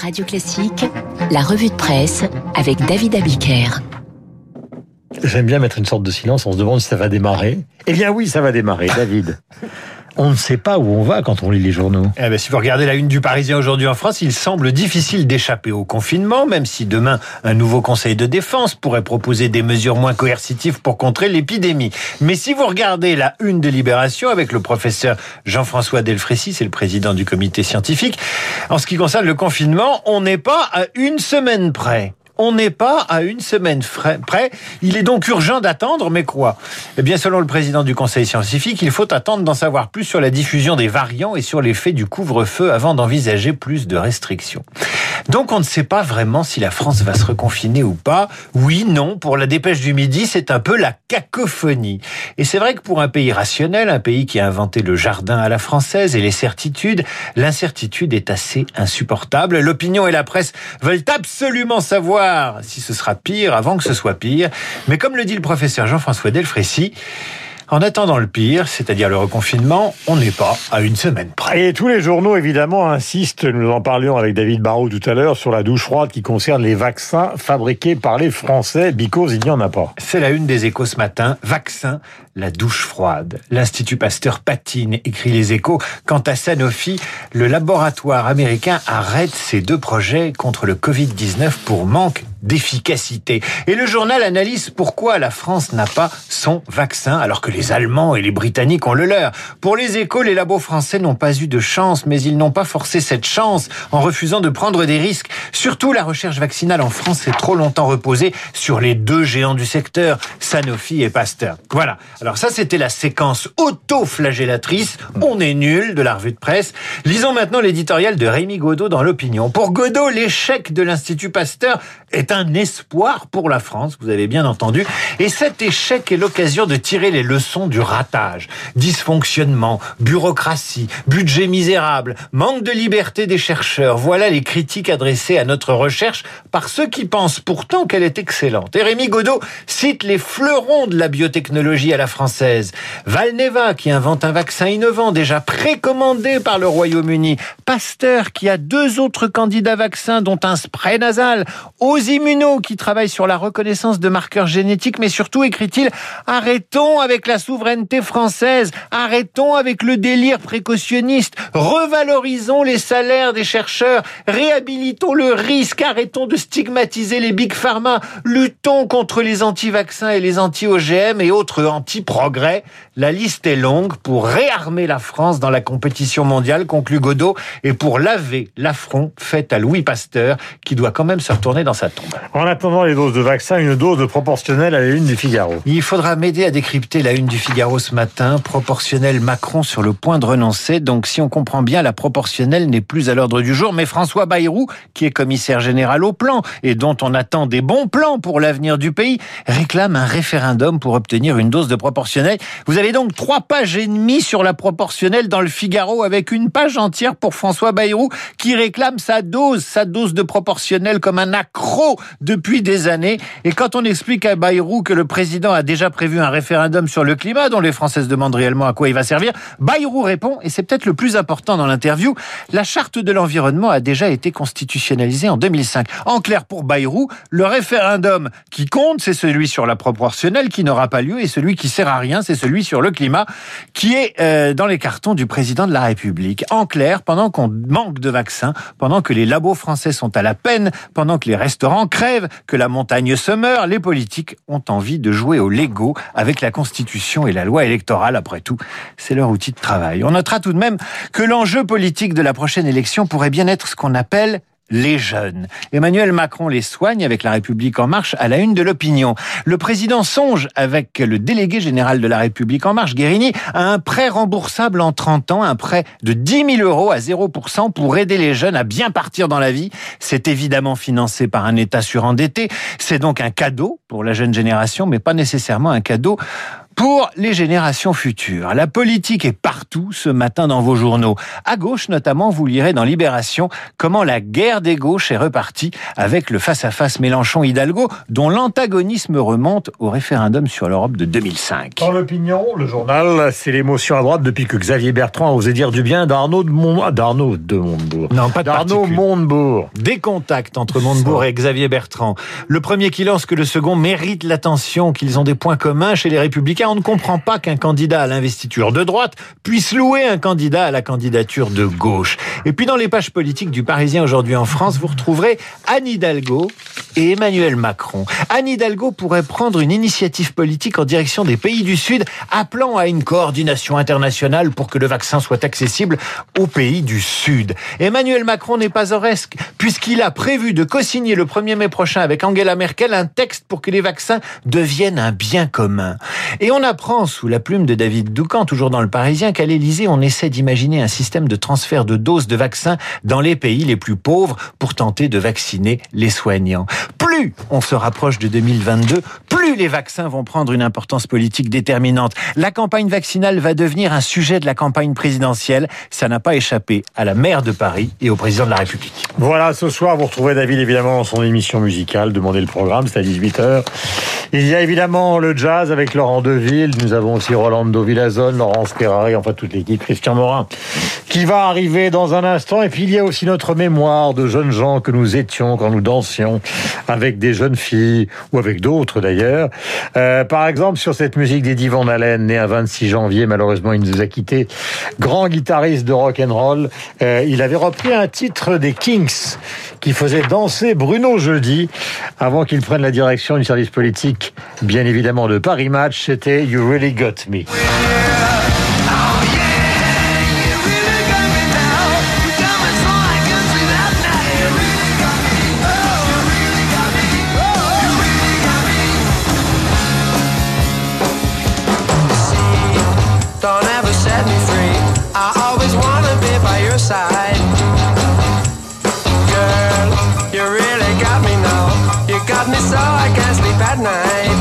Radio Classique, la revue de presse avec David Abiker. J'aime bien mettre une sorte de silence, on se demande si ça va démarrer. Eh bien oui, ça va démarrer, David. On ne sait pas où on va quand on lit les journaux. Eh ben, si vous regardez la une du Parisien aujourd'hui en France, il semble difficile d'échapper au confinement, même si demain un nouveau Conseil de défense pourrait proposer des mesures moins coercitives pour contrer l'épidémie. Mais si vous regardez la une de Libération avec le professeur Jean-François Delfrécy, c'est le président du comité scientifique, en ce qui concerne le confinement, on n'est pas à une semaine près. On n'est pas à une semaine près. Il est donc urgent d'attendre, mais quoi? Eh bien, selon le président du Conseil scientifique, il faut attendre d'en savoir plus sur la diffusion des variants et sur l'effet du couvre-feu avant d'envisager plus de restrictions. Donc, on ne sait pas vraiment si la France va se reconfiner ou pas. Oui, non, pour la dépêche du midi, c'est un peu la cacophonie. Et c'est vrai que pour un pays rationnel, un pays qui a inventé le jardin à la française et les certitudes, l'incertitude est assez insupportable. L'opinion et la presse veulent absolument savoir si ce sera pire avant que ce soit pire. Mais comme le dit le professeur Jean-François Delfrécy, en attendant le pire, c'est-à-dire le reconfinement, on n'est pas à une semaine près. Et tous les journaux, évidemment, insistent, nous en parlions avec David Barrault tout à l'heure, sur la douche froide qui concerne les vaccins fabriqués par les Français, because il n'y en a pas. C'est la une des échos ce matin. Vaccin, la douche froide. L'Institut Pasteur patine, écrit les échos. Quant à Sanofi, le laboratoire américain arrête ses deux projets contre le Covid-19 pour manque d'efficacité. Et le journal analyse pourquoi la France n'a pas son vaccin alors que les Allemands et les Britanniques ont le leur. Pour les échos, les labos français n'ont pas eu de chance, mais ils n'ont pas forcé cette chance en refusant de prendre des risques. Surtout, la recherche vaccinale en France s'est trop longtemps reposée sur les deux géants du secteur, Sanofi et Pasteur. Voilà. Alors ça, c'était la séquence auto-flagellatrice. On est nul de la revue de presse. Lisons maintenant l'éditorial de Rémi Godot dans l'opinion. Pour Godot, l'échec de l'Institut Pasteur est un espoir pour la France, vous avez bien entendu. Et cet échec est l'occasion de tirer les leçons du ratage. Dysfonctionnement, bureaucratie, budget misérable, manque de liberté des chercheurs. Voilà les critiques adressées à notre recherche par ceux qui pensent pourtant qu'elle est excellente. Et Rémi Godot cite les fleurons de la biotechnologie à la française. Valneva qui invente un vaccin innovant déjà précommandé par le Royaume-Uni. Pasteur qui a deux autres candidats vaccins dont un spray nasal. Osi Immuno qui travaille sur la reconnaissance de marqueurs génétiques, mais surtout, écrit-il, arrêtons avec la souveraineté française, arrêtons avec le délire précautionniste, revalorisons les salaires des chercheurs, réhabilitons le risque, arrêtons de stigmatiser les big pharma, luttons contre les anti-vaccins et les anti-OGM et autres anti-progrès. La liste est longue pour réarmer la France dans la compétition mondiale, conclut Godot, et pour laver l'affront fait à Louis Pasteur, qui doit quand même se retourner dans sa En attendant les doses de vaccin, une dose proportionnelle à la une du Figaro. Il faudra m'aider à décrypter la une du Figaro ce matin. Proportionnel Macron sur le point de renoncer. Donc, si on comprend bien, la proportionnelle n'est plus à l'ordre du jour. Mais François Bayrou, qui est commissaire général au plan et dont on attend des bons plans pour l'avenir du pays, réclame un référendum pour obtenir une dose de proportionnelle. Vous avez donc trois pages et demie sur la proportionnelle dans le Figaro avec une page entière pour François Bayrou qui réclame sa dose, sa dose de proportionnelle comme un accro depuis des années. Et quand on explique à Bayrou que le président a déjà prévu un référendum sur le climat, dont les Français se demandent réellement à quoi il va servir, Bayrou répond, et c'est peut-être le plus important dans l'interview, la charte de l'environnement a déjà été constitutionnalisée en 2005. En clair, pour Bayrou, le référendum qui compte, c'est celui sur la proportionnelle qui n'aura pas lieu, et celui qui sert à rien, c'est celui sur le climat, qui est euh, dans les cartons du président de la République. En clair, pendant qu'on manque de vaccins, pendant que les labos français sont à la peine, pendant que les restaurants crève, que la montagne se meurt, les politiques ont envie de jouer au Lego avec la Constitution et la loi électorale. Après tout, c'est leur outil de travail. On notera tout de même que l'enjeu politique de la prochaine élection pourrait bien être ce qu'on appelle les jeunes. Emmanuel Macron les soigne avec la République en marche à la une de l'opinion. Le président songe avec le délégué général de la République en marche, Guérini, à un prêt remboursable en 30 ans, un prêt de 10 000 euros à 0% pour aider les jeunes à bien partir dans la vie. C'est évidemment financé par un État surendetté. C'est donc un cadeau pour la jeune génération, mais pas nécessairement un cadeau pour les générations futures. La politique est partout ce matin dans vos journaux. À gauche notamment, vous lirez dans Libération comment la guerre des gauches est repartie avec le face-à-face Mélenchon-Hidalgo dont l'antagonisme remonte au référendum sur l'Europe de 2005. Dans l'opinion, le journal, c'est l'émotion à droite depuis que Xavier Bertrand a osé dire du bien d'Arnaud de, Mont... d'Arnaud de Montebourg. Non, pas d'Arnaud Montebourg. Des contacts entre Montebourg et Xavier Bertrand. Le premier qui lance que le second mérite l'attention, qu'ils ont des points communs chez les Républicains. On ne comprend pas qu'un candidat à l'investiture de droite puisse louer un candidat à la candidature de gauche. Et puis dans les pages politiques du Parisien aujourd'hui en France, vous retrouverez Anne Hidalgo et Emmanuel Macron. Anne Hidalgo pourrait prendre une initiative politique en direction des pays du Sud, appelant à une coordination internationale pour que le vaccin soit accessible aux pays du Sud. Emmanuel Macron n'est pas oresque, puisqu'il a prévu de co-signer le 1er mai prochain avec Angela Merkel un texte pour que les vaccins deviennent un bien commun. On apprend, sous la plume de David Doucan, toujours dans le Parisien, qu'à l'Élysée, on essaie d'imaginer un système de transfert de doses de vaccins dans les pays les plus pauvres pour tenter de vacciner les soignants. Plus on se rapproche de 2022, plus les vaccins vont prendre une importance politique déterminante. La campagne vaccinale va devenir un sujet de la campagne présidentielle. Ça n'a pas échappé à la maire de Paris et au président de la République. Voilà, ce soir, vous retrouvez David évidemment dans son émission musicale. Demandez le programme, c'est à 18h. Il y a évidemment le jazz avec Laurent Deville. Nous avons aussi Rolando Villazone, Laurence Ferrari, enfin toute l'équipe, Christian Morin, qui va arriver dans un instant. Et puis il y a aussi notre mémoire de jeunes gens que nous étions quand nous dansions avec des jeunes filles ou avec d'autres d'ailleurs. Euh, par exemple, sur cette musique d'Eddie Van Halen, né un 26 janvier, malheureusement il nous a quitté, grand guitariste de rock and roll. Euh, il avait repris un titre des Kings qui faisait danser Bruno Jeudi avant qu'il prenne la direction du service politique, bien évidemment de Paris Match. C'était You Really Got Me. Side. Girl, you really got me now. You got me so I can't sleep at night.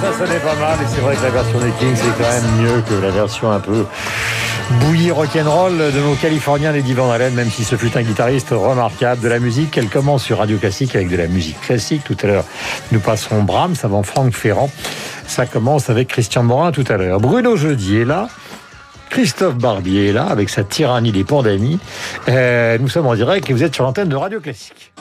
Ça sonnait pas mal et c'est vrai que la version des Kings c'est quand même mieux que la version un peu bouillie rock'n'roll de nos Californiens les Van Halen, même si ce fut un guitariste remarquable de la musique. Elle commence sur Radio Classique avec de la musique classique. Tout à l'heure, nous passerons Brahms avant Franck Ferrand. Ça commence avec Christian Morin tout à l'heure. Bruno Jeudi est là. Christophe Barbier est là avec sa tyrannie des pandémies. Euh, nous sommes en direct et vous êtes sur l'antenne de Radio Classique.